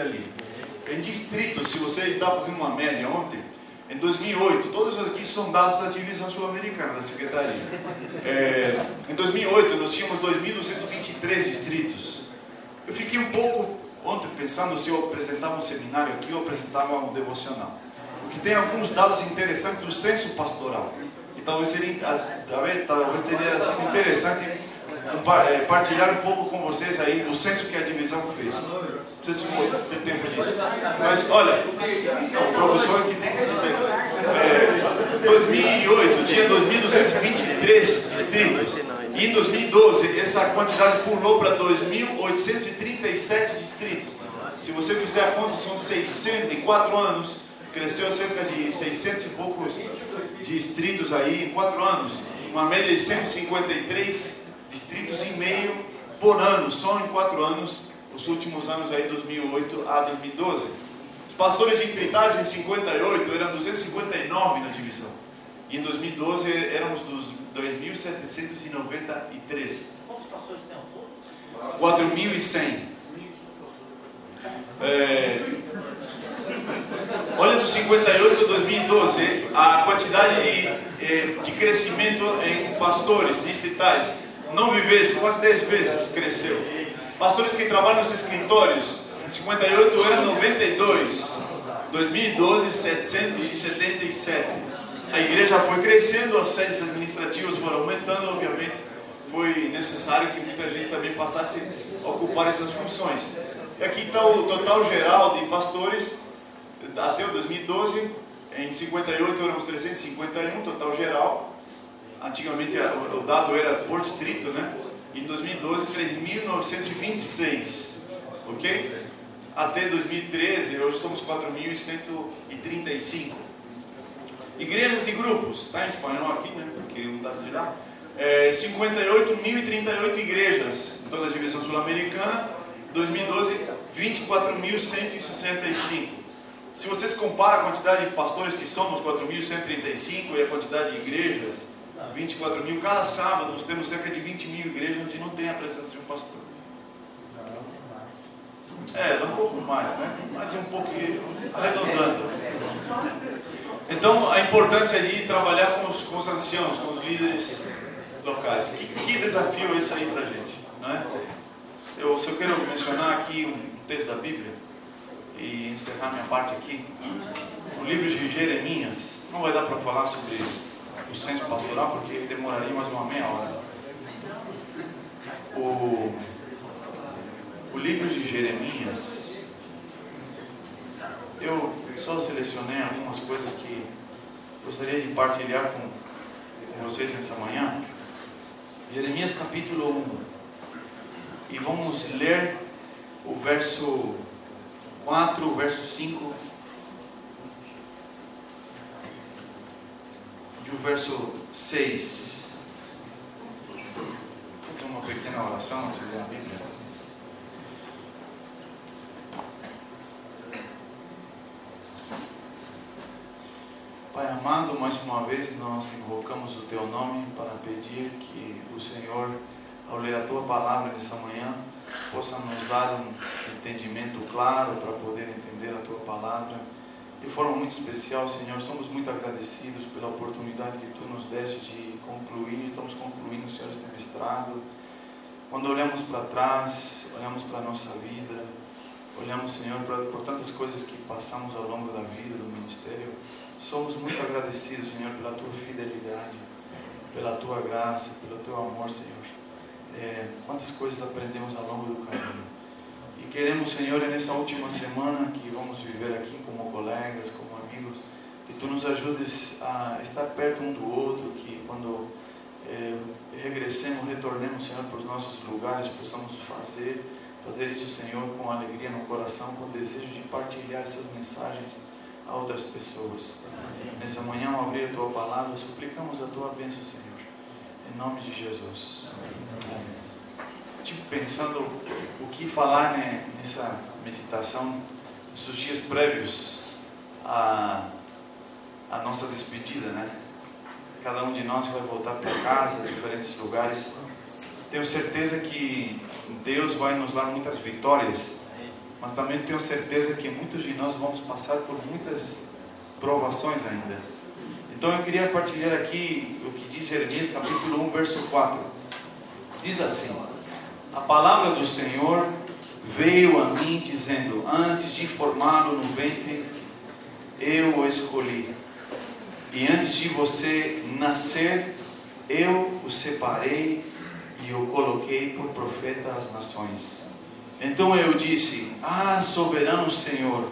ali. Em distritos, se você está fazendo uma média ontem, em 2008, todos aqui são dados da divisão sul-americana, da secretaria. É, em 2008, nós tínhamos 2.223 distritos. Eu fiquei um pouco ontem pensando se eu apresentava um seminário aqui ou apresentava um devocional. Porque tem alguns dados interessantes do censo pastoral. E talvez seria, talvez, talvez teria sido interessante partilhar um pouco com vocês aí do censo que a divisão fez. Não sei se foi tempo disso. Mas olha, o professor que tem que dizer. É, 2008 tinha 2.223 distritos. E em 2012 essa quantidade pulou para 2.837 distritos. Se você fizer a conta, são 604 anos. Cresceu cerca de 600 e poucos distritos aí em 4 anos. Uma média de 153 distritos e meio por ano, só em 4 anos, os últimos anos aí, 2008 a 2012. Os pastores distritais em 58 eram 259 na divisão. E em 2012 éramos dos 2.793. Quantos pastores tem ao todo? 4.100. É, olha do 58 a 2012, a quantidade de, é, de crescimento em pastores distritais. Nove vezes, quase dez vezes cresceu. Pastores que trabalham nos escritórios, em 58 eram 92. 2012, 777. A igreja foi crescendo, as sedes administrativas foram aumentando, obviamente foi necessário que muita gente também passasse a ocupar essas funções. E aqui está o total geral de pastores até o 2012. Em 58 éramos 351, total geral. Antigamente o dado era por distrito, né? Em 2012, 3.926, ok? Até 2013, hoje somos 4.135. Igrejas e grupos, está em espanhol aqui, né? Porque não dá lá. É, 58.038 igrejas em toda a divisão sul-americana. 2012, 24.165. Se vocês comparam a quantidade de pastores que somos, 4.135, e a quantidade de igrejas, 24 mil. Cada sábado nós temos cerca de 20 mil igrejas onde não tem a presença de um pastor. É, um pouco mais, né? Mas um pouquinho arredondando. Então, a importância de trabalhar com os, com os anciãos, com os líderes locais. Que, que desafio é isso aí para gente, não é? Eu só quero mencionar aqui um texto da Bíblia e encerrar minha parte aqui. O livro de Jeremias. Não vai dar para falar sobre o centro pastoral, porque demoraria mais uma meia hora. O, o livro de Jeremias, eu só selecionei algumas coisas que gostaria de partilhar com, com vocês nessa manhã. Jeremias capítulo 1. E vamos ler o verso 4, o verso 5 o verso 6. Vou fazer uma pequena oração antes de ler a Bíblia. Pai amado, mais uma vez nós invocamos o Teu nome para pedir que o Senhor, ao ler a Tua palavra nessa manhã, possa nos dar um entendimento claro para poder entender a Tua palavra de forma muito especial, Senhor, somos muito agradecidos pela oportunidade que Tu nos deste de concluir, estamos concluindo, Senhor, este mestrado. Quando olhamos para trás, olhamos para a nossa vida, olhamos, Senhor, para, por tantas coisas que passamos ao longo da vida, do ministério, somos muito agradecidos, Senhor, pela Tua fidelidade, pela Tua graça, pelo Teu amor, Senhor. É, quantas coisas aprendemos ao longo do caminho. Queremos, Senhor, nessa última semana que vamos viver aqui como colegas, como amigos, que Tu nos ajudes a estar perto um do outro, que quando é, regressemos, retornemos, Senhor, para os nossos lugares, possamos fazer, fazer isso, Senhor, com alegria no coração, com desejo de partilhar essas mensagens a outras pessoas. Amém. Nessa manhã, ao abrir a Tua palavra, suplicamos a Tua bênção, Senhor. Em nome de Jesus. Amém. Amém pensando o que falar né, nessa meditação, nesses dias prévios à, à nossa despedida, né? Cada um de nós vai voltar para casa, diferentes lugares. Tenho certeza que Deus vai nos dar muitas vitórias mas também tenho certeza que muitos de nós vamos passar por muitas provações ainda. Então eu queria partilhar aqui o que diz Jeremias capítulo 1, verso 4. Diz assim: A palavra do Senhor veio a mim dizendo: Antes de formá-lo no ventre, eu o escolhi. E antes de você nascer, eu o separei e o coloquei por profeta às nações. Então eu disse: Ah, soberano Senhor,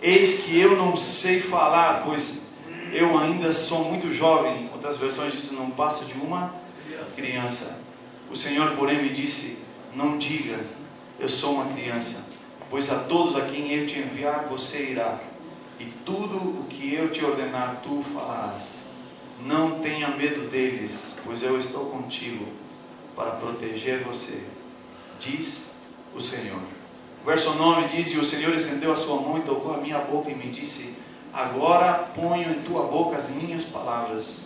eis que eu não sei falar, pois eu ainda sou muito jovem. Outras versões dizem: Não passo de uma criança. O Senhor, porém, me disse: Não diga, eu sou uma criança, pois a todos a quem eu te enviar você irá, e tudo o que eu te ordenar tu falarás. Não tenha medo deles, pois eu estou contigo para proteger você, diz o Senhor. verso 9 diz: E o Senhor estendeu a sua mão e tocou a minha boca e me disse: Agora ponho em tua boca as minhas palavras.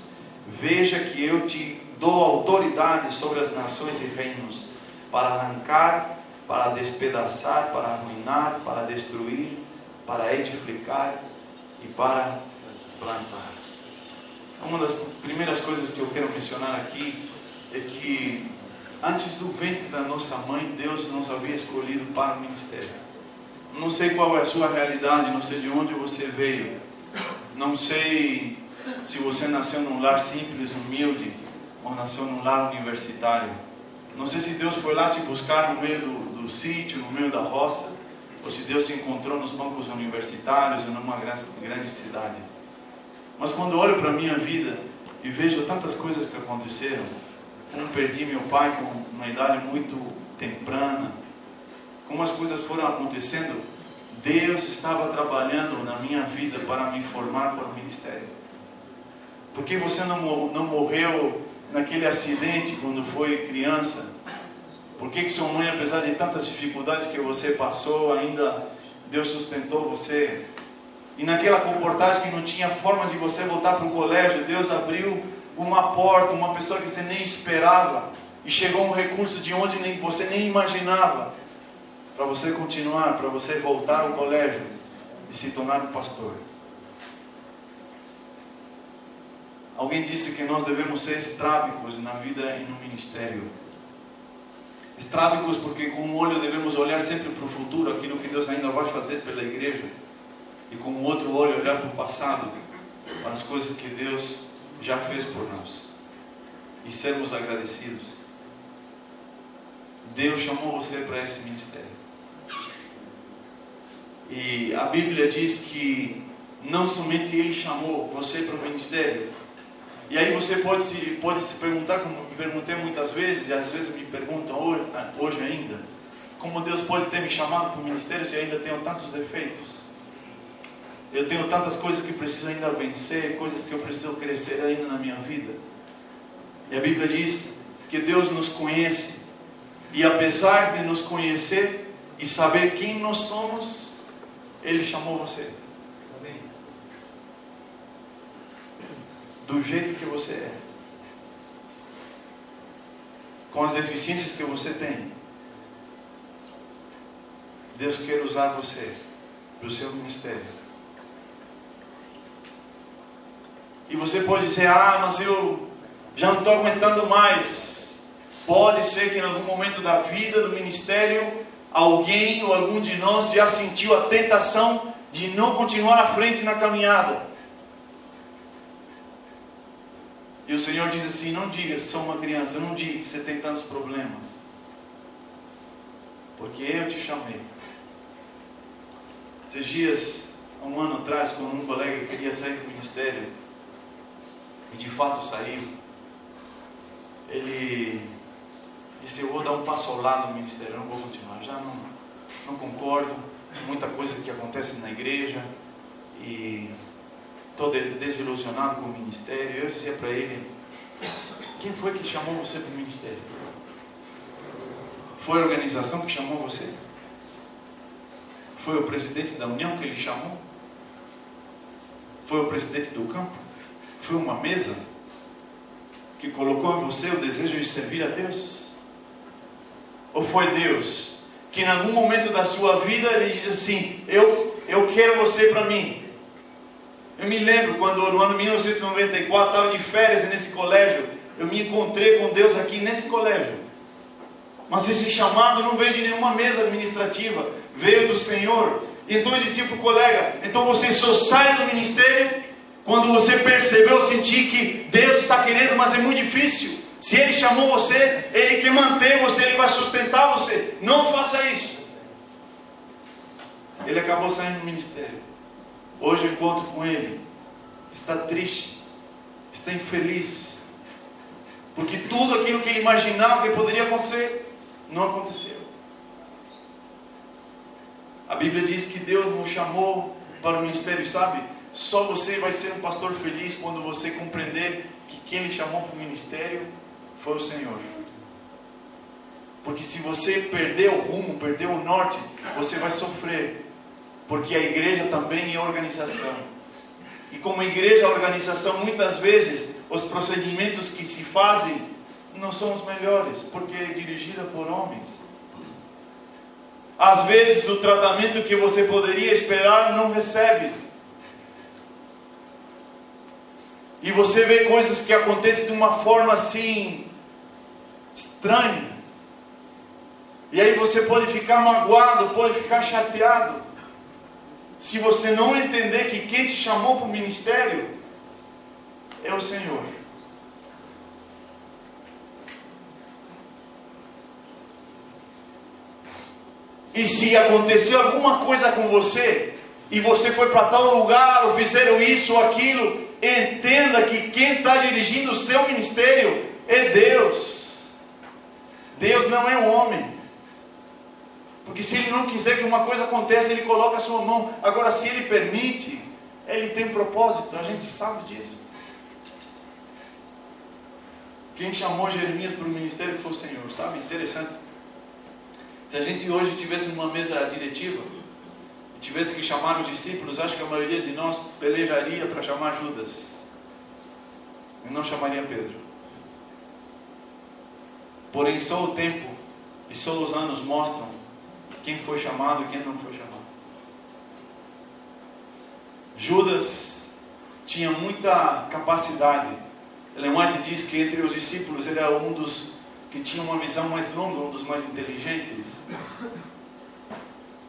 Veja que eu te dou autoridade sobre as nações e reinos, para arrancar, para despedaçar, para arruinar, para destruir, para edificar e para plantar. Uma das primeiras coisas que eu quero mencionar aqui é que Antes do ventre da nossa mãe, Deus nos havia escolhido para o ministério. Não sei qual é a sua realidade, não sei de onde você veio. Não sei se você nasceu num lar simples, humilde, ou nasceu num lar universitário. Não sei se Deus foi lá te buscar no meio do, do sítio, no meio da roça, ou se Deus te encontrou nos bancos universitários ou numa grande, cidade. Mas quando olho para a minha vida e vejo tantas coisas que aconteceram, como perdi meu pai com uma idade muito temprana, como as coisas foram acontecendo, Deus estava trabalhando na minha vida para me formar para o ministério. Por que você não, não morreu naquele acidente quando foi criança? Por que, que sua mãe, apesar de tantas dificuldades que você passou, ainda Deus sustentou você? E naquela comportagem que não tinha forma de você voltar para o colégio, Deus abriu uma porta, uma pessoa que você nem esperava, e chegou um recurso de onde nem, você nem imaginava, para você continuar, para você voltar ao colégio e se tornar um pastor. Alguém disse que nós devemos ser estrábicos na vida e no ministério. Estrábicos porque com um olho devemos olhar sempre para o futuro, aquilo que Deus ainda vai fazer pela igreja, e com o outro olho olhar para o passado, para as coisas que Deus já fez por nós e sermos agradecidos. Deus chamou você para esse ministério. E a Bíblia diz que não somente Ele chamou você para o ministério. E aí você pode se, pode se perguntar, como me perguntei muitas vezes, e às vezes me perguntam hoje, hoje ainda, como Deus pode ter me chamado para o ministério se ainda tenho tantos defeitos? Eu tenho tantas coisas que preciso ainda vencer, coisas que eu preciso crescer ainda na minha vida. E a Bíblia diz que Deus nos conhece, e apesar de nos conhecer e saber quem nós somos, Ele chamou você. Do jeito que você é, com as deficiências que você tem, Deus quer usar você para o seu ministério. E você pode dizer: Ah, mas eu já não estou aguentando mais. Pode ser que em algum momento da vida do ministério, alguém ou algum de nós já sentiu a tentação de não continuar à frente na caminhada. E o Senhor diz assim: Não diga que sou uma criança, não diga que você tem tantos problemas. Porque eu te chamei. Esses dias, um ano atrás, quando um colega queria sair do ministério, e de fato saiu, ele disse: Eu vou dar um passo ao lado do ministério, não vou continuar. Já não, não concordo, muita coisa que acontece na igreja e estou desilusionado com o ministério. Eu dizia para ele: Quem foi que chamou você para o ministério? Foi a organização que chamou você? Foi o presidente da União que ele chamou? Foi o presidente do campo? Foi uma mesa que colocou em você o desejo de servir a Deus? Ou foi Deus que em algum momento da sua vida ele diz assim: Eu, eu quero você para mim. Eu me lembro quando no ano 1994 estava de férias nesse colégio, eu me encontrei com Deus aqui nesse colégio. Mas esse chamado não veio de nenhuma mesa administrativa, veio do Senhor. Então eu disse para o colega: então você só sai do ministério quando você percebeu, sentir que Deus está querendo, mas é muito difícil. Se Ele chamou você, Ele quer manter você, Ele vai sustentar você. Não faça isso. Ele acabou saindo do ministério. Hoje eu encontro com ele. Está triste, está infeliz. Porque tudo aquilo que ele imaginava que poderia acontecer, não aconteceu. A Bíblia diz que Deus nos chamou para o ministério, sabe? Só você vai ser um pastor feliz quando você compreender que quem lhe chamou para o ministério foi o Senhor. Porque se você perder o rumo, perder o norte, você vai sofrer. Porque a igreja também é organização. E como igreja, a organização, muitas vezes, os procedimentos que se fazem não são os melhores, porque é dirigida por homens. Às vezes, o tratamento que você poderia esperar não recebe. E você vê coisas que acontecem de uma forma assim estranha. E aí você pode ficar magoado, pode ficar chateado. Se você não entender que quem te chamou para o ministério é o Senhor. E se aconteceu alguma coisa com você, e você foi para tal lugar, ou fizeram isso ou aquilo, entenda que quem está dirigindo o seu ministério é Deus. Deus não é um homem. Porque se ele não quiser que uma coisa aconteça, ele coloca a sua mão. Agora, se ele permite, ele tem propósito, a gente sabe disso. Quem chamou Jeremias para o ministério foi o Senhor, sabe? Interessante. Se a gente hoje tivesse uma mesa diretiva, e tivesse que chamar os discípulos, acho que a maioria de nós pelejaria para chamar Judas. E não chamaria Pedro. Porém, só o tempo e só os anos mostram quem foi chamado e quem não foi chamado. Judas tinha muita capacidade. Ellen diz que entre os discípulos ele era um dos que tinha uma visão mais longa, um dos mais inteligentes.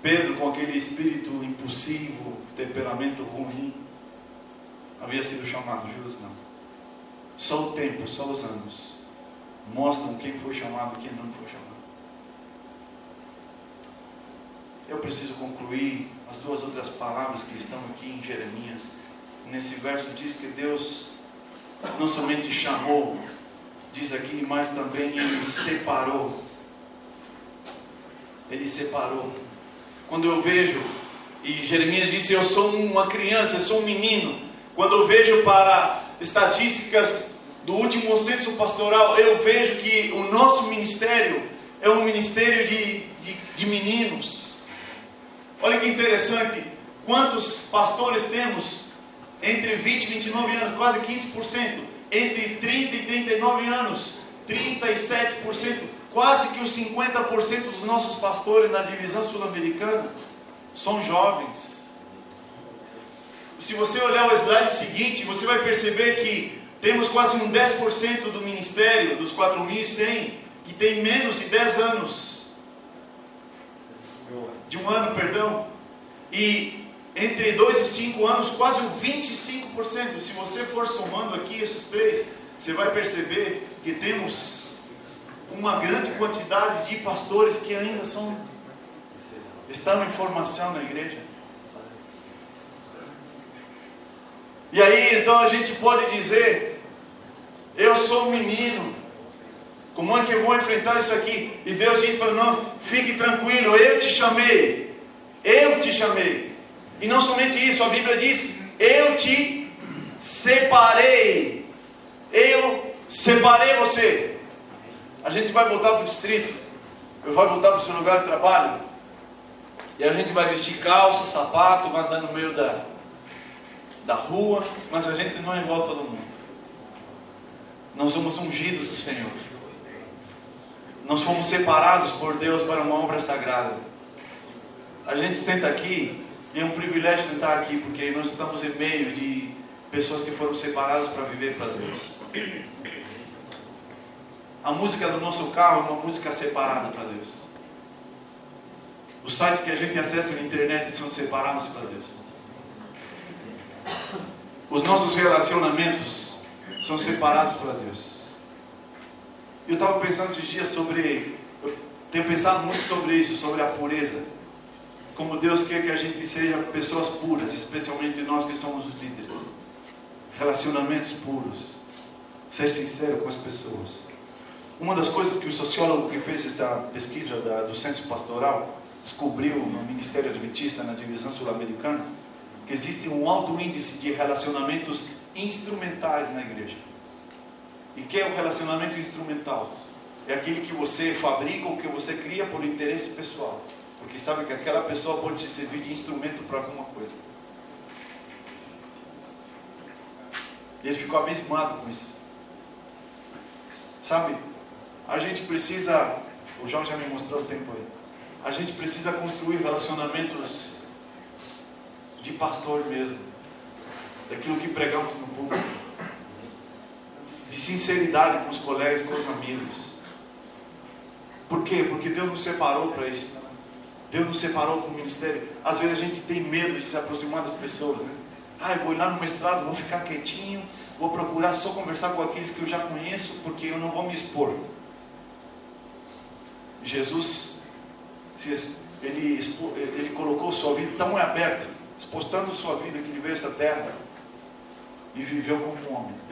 Pedro, com aquele espírito impulsivo, temperamento ruim, havia sido chamado. Judas não. Só o tempo, só os anos mostram quem foi chamado e quem não foi chamado. Eu preciso concluir as duas outras palavras que estão aqui em Jeremias. Nesse verso diz que Deus não somente chamou, diz aqui, mas também Ele separou. Ele separou. Quando eu vejo, e Jeremias disse: Eu sou uma criança, eu sou um menino. Quando eu vejo para estatísticas do último censo pastoral, eu vejo que o nosso ministério é um ministério de, de, de meninos. Olha que interessante, quantos pastores temos entre 20 e 29 anos, quase 15%, entre 30 e 39 anos, 37%, quase que os 50% dos nossos pastores na divisão sul-americana são jovens. Se você olhar o slide seguinte, você vai perceber que temos quase um 10% do ministério, dos 4.100, que tem menos de 10 anos de um ano, perdão, e entre 2 e 5 anos, quase o 25%. Se você for somando aqui esses três, você vai perceber que temos uma grande quantidade de pastores que ainda são estão em formação na igreja. E aí então a gente pode dizer: eu sou um menino, como é que eu vou enfrentar isso aqui? E Deus diz para nós: fique tranquilo, eu te chamei. Eu te chamei. E não somente isso, a Bíblia diz: eu te separei. Eu separei você. A gente vai voltar para o distrito. Eu vou voltar para o seu lugar de trabalho. E a gente vai vestir calça, sapato, vai andar no meio da, da rua. Mas a gente não é igual a todo mundo. Nós somos ungidos do Senhor. Nós fomos separados por Deus para uma obra sagrada. A gente senta aqui e é um privilégio sentar aqui porque nós estamos em meio de pessoas que foram separadas para viver para Deus. A música do nosso carro é uma música separada para Deus. Os sites que a gente acessa na internet são separados para Deus. Os nossos relacionamentos são separados para Deus. Eu estava pensando esses dias sobre. Eu tenho pensado muito sobre isso, sobre a pureza. Como Deus quer que a gente seja pessoas puras, especialmente nós que somos os líderes. Relacionamentos puros. Ser sincero com as pessoas. Uma das coisas que o sociólogo que fez essa pesquisa da, do censo pastoral descobriu no Ministério Adventista, na divisão sul-americana, que existe um alto índice de relacionamentos instrumentais na igreja. E que é o relacionamento instrumental? É aquele que você fabrica ou que você cria por interesse pessoal. Porque sabe que aquela pessoa pode te servir de instrumento para alguma coisa. E ele ficou abismado com isso. Sabe, a gente precisa, o João já me mostrou o tempo aí. A gente precisa construir relacionamentos de pastor mesmo. Daquilo que pregamos no público. De sinceridade com os colegas, com os amigos. Por quê? Porque Deus nos separou para isso. Deus nos separou para o ministério. Às vezes a gente tem medo de se aproximar das pessoas, né? Ah, eu vou lá no mestrado, vou ficar quietinho, vou procurar só conversar com aqueles que eu já conheço, porque eu não vou me expor. Jesus, ele, ele colocou sua vida tão aberta, expostando sua vida que ele veio essa terra e viveu como um homem.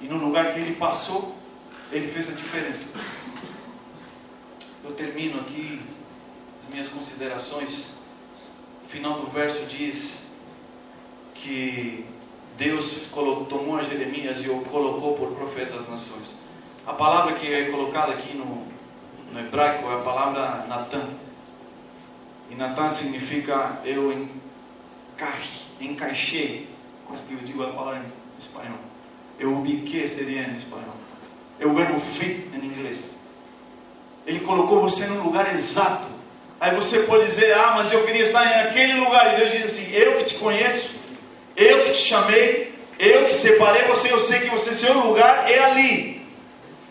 E no lugar que ele passou, ele fez a diferença. Eu termino aqui minhas considerações, o final do verso diz que Deus tomou a Jeremias e o colocou por profeta das nações. A palavra que é colocada aqui no, no hebraico é a palavra Natan. E Natan significa eu encaixei. Quase que eu digo a palavra em espanhol. Eu ubiquei seria em espanhol. Eu verbo fit em inglês. Ele colocou você no lugar exato Aí você pode dizer, ah, mas eu queria estar naquele lugar. E Deus diz assim: Eu que te conheço, eu que te chamei, eu que separei você, eu sei que você, seu lugar é ali.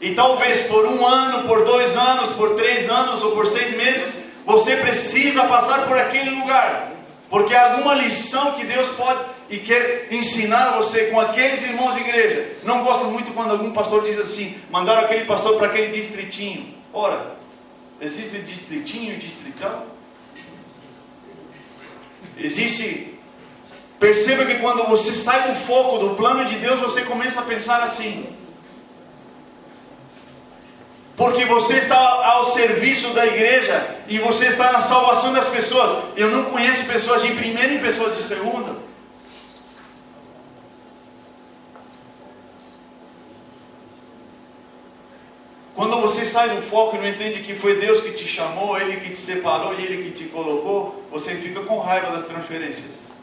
E talvez por um ano, por dois anos, por três anos ou por seis meses, você precisa passar por aquele lugar. Porque há alguma lição que Deus pode e quer ensinar você com aqueles irmãos de igreja. Não gosto muito quando algum pastor diz assim: mandaram aquele pastor para aquele distritinho. Ora, Existe distritinho e distrital? Existe. Perceba que quando você sai do foco do plano de Deus, você começa a pensar assim. Porque você está ao serviço da igreja e você está na salvação das pessoas. Eu não conheço pessoas de primeira e pessoas de segunda. Quando você sai do foco e não entende que foi Deus que te chamou, Ele que te separou e Ele que te colocou, você fica com raiva das transferências.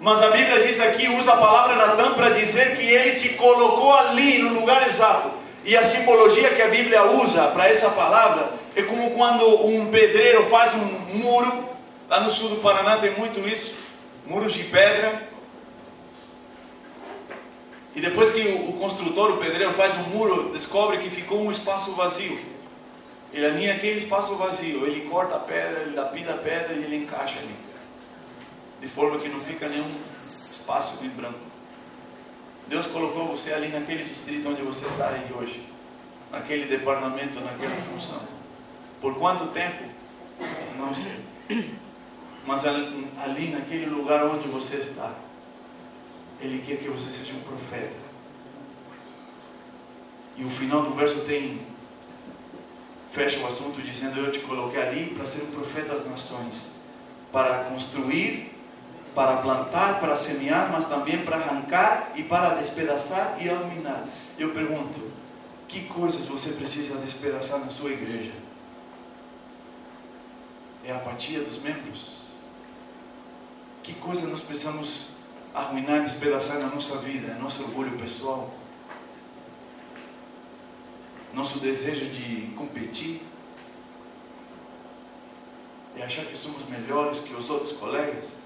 Mas a Bíblia diz aqui, usa a palavra Natan para dizer que Ele te colocou ali, no lugar exato. E a simbologia que a Bíblia usa para essa palavra é como quando um pedreiro faz um muro, lá no sul do Paraná tem muito isso, muros de pedra, e depois que o, construtor, o pedreiro, faz um muro, descobre que ficou um espaço vazio. Ele alinha aquele espaço vazio, ele corta a pedra, ele lapida a pedra e ele encaixa ali. De forma que não fica nenhum espaço em branco. Deus colocou você ali naquele distrito onde você está aí hoje. Naquele departamento, naquela função. Por quanto tempo? Não sei. Mas ali naquele lugar onde você está ele quer que você seja um profeta. E o final do verso tem fecha o assunto dizendo: Eu te coloquei ali para ser um profeta das nações, para construir, para plantar, para semear, mas também para arrancar e para despedaçar e eliminar. Eu pergunto: que coisas você precisa despedaçar na sua igreja? É a apatia dos membros? Que coisa nós precisamos arruinar, despedaçar na nossa vida, nosso orgulho pessoal. nosso desejo de competir, e achar que somos melhores que os outros colegas.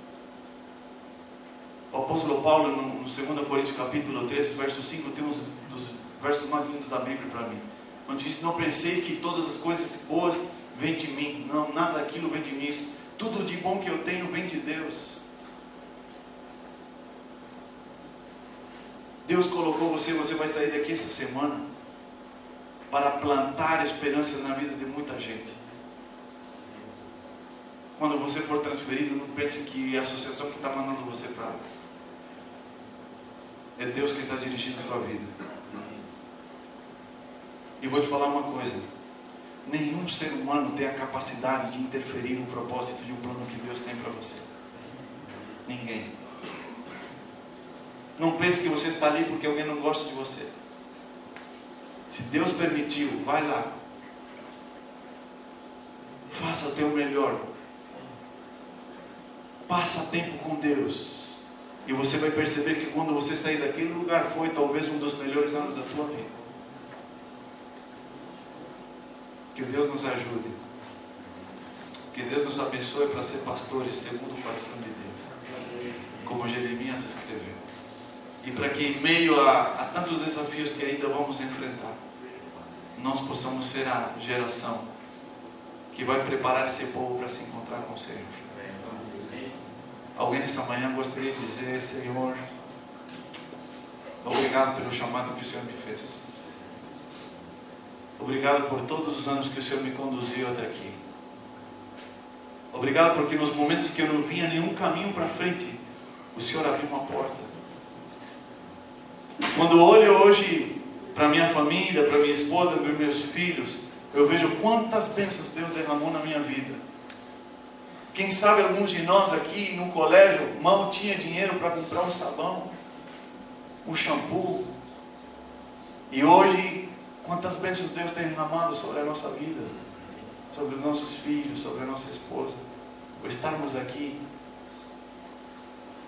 O apóstolo Paulo, no, no 2 Coríntios capítulo 13, verso 5, tem um dos versos mais lindos da Bíblia para mim. Onde diz, não pensei que todas as coisas boas vêm de mim. Não, nada daquilo vem de mim. Tudo de bom que eu tenho vem de Deus. Deus colocou você, você vai sair daqui essa semana para plantar esperança na vida de muita gente. Quando você for transferido, não pense que é a associação que está mandando você para lá. É Deus que está dirigindo a tua vida. E vou te falar uma coisa: nenhum ser humano tem a capacidade de interferir no propósito de um plano que Deus tem para você. Ninguém. Não pense que você está ali porque alguém não gosta de você. Se Deus permitiu, vai lá. Faça o teu melhor. Passa tempo com Deus. E você vai perceber que quando você sair daquele lugar, foi talvez um dos melhores anos da sua vida. Que Deus nos ajude. Que Deus nos abençoe para ser pastores segundo o coração de Deus. Como Jeremias escreveu. E para que em meio a, a tantos desafios que ainda vamos enfrentar, nós possamos ser a geração que vai preparar esse povo para se encontrar com o Senhor. Alguém nesta manhã gostaria de dizer, Senhor, obrigado pelo chamado que o Senhor me fez. Obrigado por todos os anos que o Senhor me conduziu até aqui. Obrigado porque nos momentos que eu não vinha nenhum caminho para frente, o Senhor abriu uma porta. Quando olho hoje para minha família, para minha esposa, para meus filhos, eu vejo quantas bênçãos Deus derramou na minha vida. Quem sabe alguns de nós aqui no colégio mal tinha dinheiro para comprar um sabão, um shampoo. E hoje, quantas bênçãos Deus tem derramado sobre a nossa vida, sobre os nossos filhos, sobre a nossa esposa. Por estarmos aqui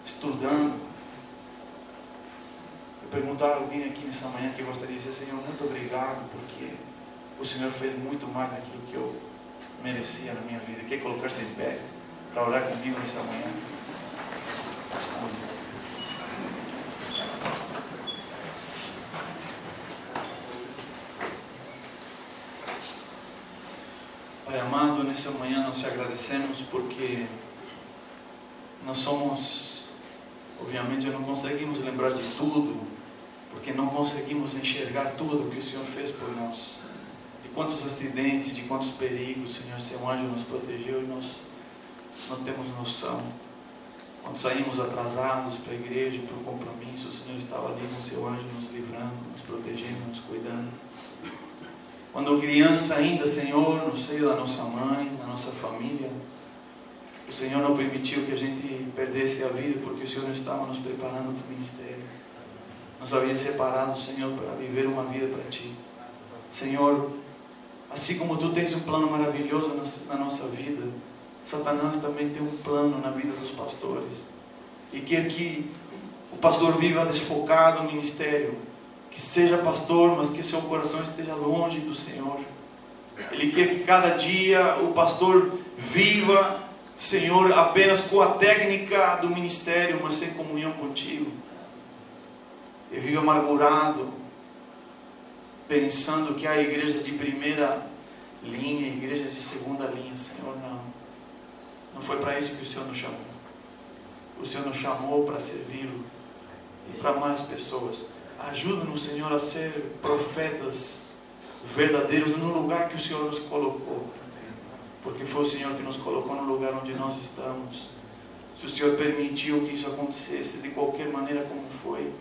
estudando, perguntar alguém aqui nessa manhã que gostaria de dizer, Senhor, muito obrigado, porque o Senhor fez muito mais daquilo que eu merecia na minha vida. Quer colocar-se em pé para orar comigo nessa manhã? Pai amado, nessa manhã nós te agradecemos porque nós somos, obviamente, não conseguimos lembrar de tudo, porque não conseguimos enxergar tudo o que o Senhor fez por nós. De quantos acidentes, de quantos perigos, Senhor, seu anjo nos protegeu e nós não temos noção. Quando saímos atrasados para a igreja, para o compromisso, o Senhor estava ali com seu anjo nos livrando, nos protegendo, nos cuidando. Quando criança ainda, Senhor, no seio da nossa mãe, da nossa família, o Senhor não permitiu que a gente perdesse a vida porque o Senhor estava nos preparando para o ministério nos havia separado, Senhor, para viver uma vida para Ti. Senhor, assim como Tu tens um plano maravilhoso na, nossa vida, Satanás também tem um plano na vida dos pastores. E quer que o pastor viva desfocado no ministério, que seja pastor, mas que seu coração esteja longe do Senhor. Ele quer que cada dia o pastor viva, Senhor, apenas com a técnica do ministério, mas sem comunhão contigo e vive amargurado, pensando que há igrejas de primeira linha, igrejas de segunda linha. Senhor, não. Não foi para isso que o Senhor nos chamou. O Senhor nos chamou para servi-lo e para mais pessoas. Ajuda-nos, Senhor, a ser profetas verdadeiros no lugar que o Senhor nos colocou. Porque foi o Senhor que nos colocou no lugar onde nós estamos. Se o Senhor permitiu que isso acontecesse de qualquer maneira como foi,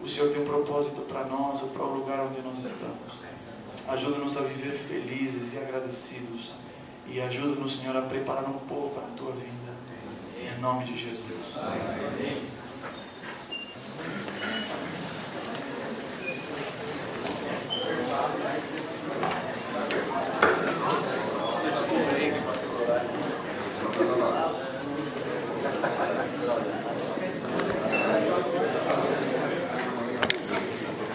o Senhor tem um propósito para nós ou para o lugar onde nós estamos. Ajuda-nos a viver felizes e agradecidos. E ajuda-nos, Senhor, a preparar um povo para a tua vinda. Em nome de Jesus. Amém.